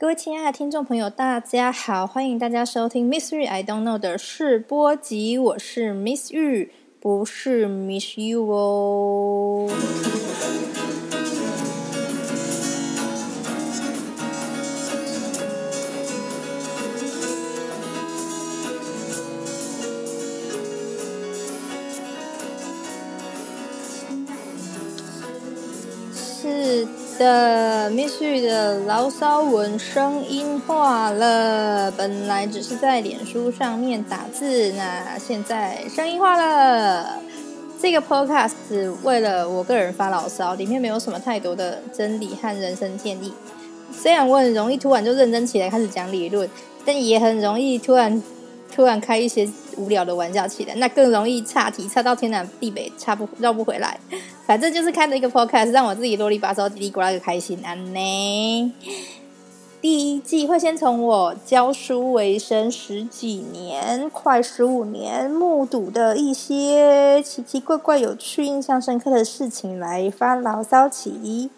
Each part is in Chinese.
各位亲爱的听众朋友，大家好，欢迎大家收听 Miss 玉 I don't know 的试播集，我是 Miss 玉，不是 Miss You 哦。是的，Miss 玉的牢骚文声音化了，本来只是在脸书上面打字，那现在声音化了。这个 Podcast 为了我个人发牢骚，里面没有什么太多的真理和人生建议。虽然我很容易突然就认真起来开始讲理论，但也很容易突然突然开一些无聊的玩笑起来，那更容易岔题，岔到天南地北，岔不绕不回来。反正就是看了一个 podcast，让我自己啰里吧嗦、叽里呱啦的开心啊呢。第一季会先从我教书为生十几年，快十五年，目睹的一些奇奇怪怪、有趣、印象深刻的事情来发牢骚起。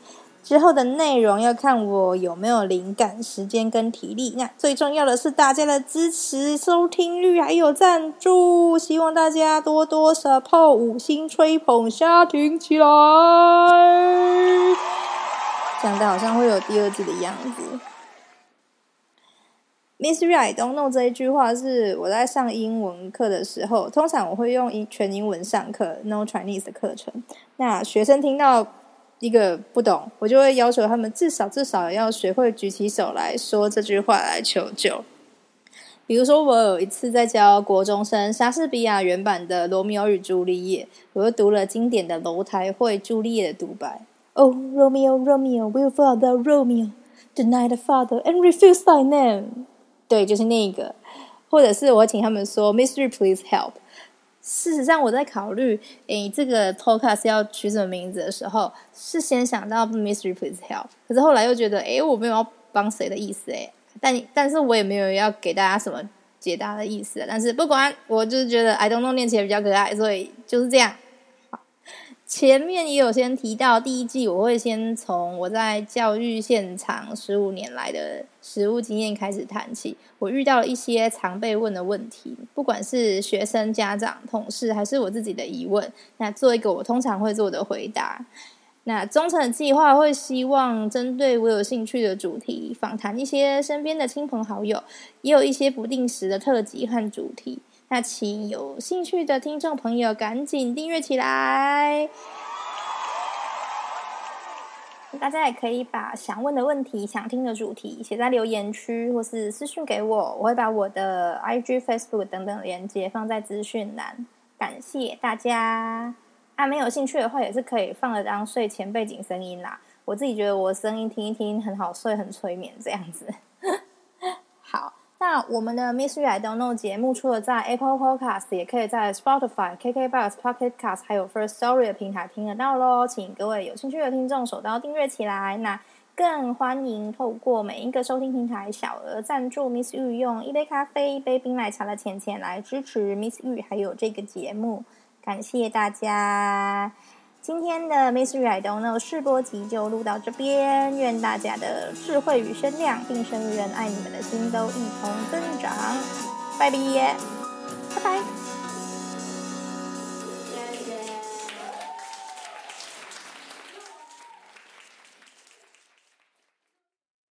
之后的内容要看我有没有灵感、时间跟体力。那最重要的是大家的支持、收听率还有赞助，希望大家多多 support，五星吹捧，下停起来。讲的好像会有第二季的样子。Miss Right don't know 这一句话是我在上英文课的时候，通常我会用英全英文上课，No Chinese 的课程。那学生听到一个不懂，我就会要求他们至少至少要学会举起手来说这句话来求救。比如说，我有一次在教国中生莎士比亚原版的《罗密欧与朱丽叶》，我又读了经典的楼台会朱丽叶的独白：“Oh Romeo, Romeo, will father Romeo deny the father and refuse thy name？” 对，就是那个，或者是我请他们说 “Mystery, please help”。事实上，我在考虑诶这个 podcast 要取什么名字的时候，是先想到 “Mystery, please help”。可是后来又觉得，诶，我没有要帮谁的意思，诶，但但是我也没有要给大家什么解答的意思。但是不管，我就是觉得 “I don't know” 念起来比较可爱，所以就是这样。前面也有先提到，第一季我会先从我在教育现场十五年来的实务经验开始谈起。我遇到了一些常被问的问题，不管是学生、家长、同事，还是我自己的疑问，那做一个我通常会做的回答。那忠诚的计划会希望针对我有兴趣的主题，访谈一些身边的亲朋好友，也有一些不定时的特辑和主题。那请有兴趣的听众朋友赶紧订阅起来。大家也可以把想问的问题、想听的主题写在留言区，或是私讯给我，我会把我的 IG、Facebook 等等连接放在资讯栏。感谢大家！啊，没有兴趣的话，也是可以放了当睡前背景声音啦。我自己觉得我声音听一听很好睡，很催眠这样子。好。那我们的 Miss Yu I Don't Know 节目除了在 Apple Podcast，也可以在 Spotify、KKBox、Pocket Cast 还有 First Story 的平台听得到喽。请各位有兴趣的听众手刀订阅起来。那更欢迎透过每一个收听平台小额赞助 Miss Yu 用一杯咖啡、一杯冰奶茶的钱钱来支持 Miss Yu 还有这个节目。感谢大家。今天的 Mystery I Don't Know 试播集就录到这边，愿大家的智慧与声量，并生于人爱你们的心都一同增长。拜拜，拜拜。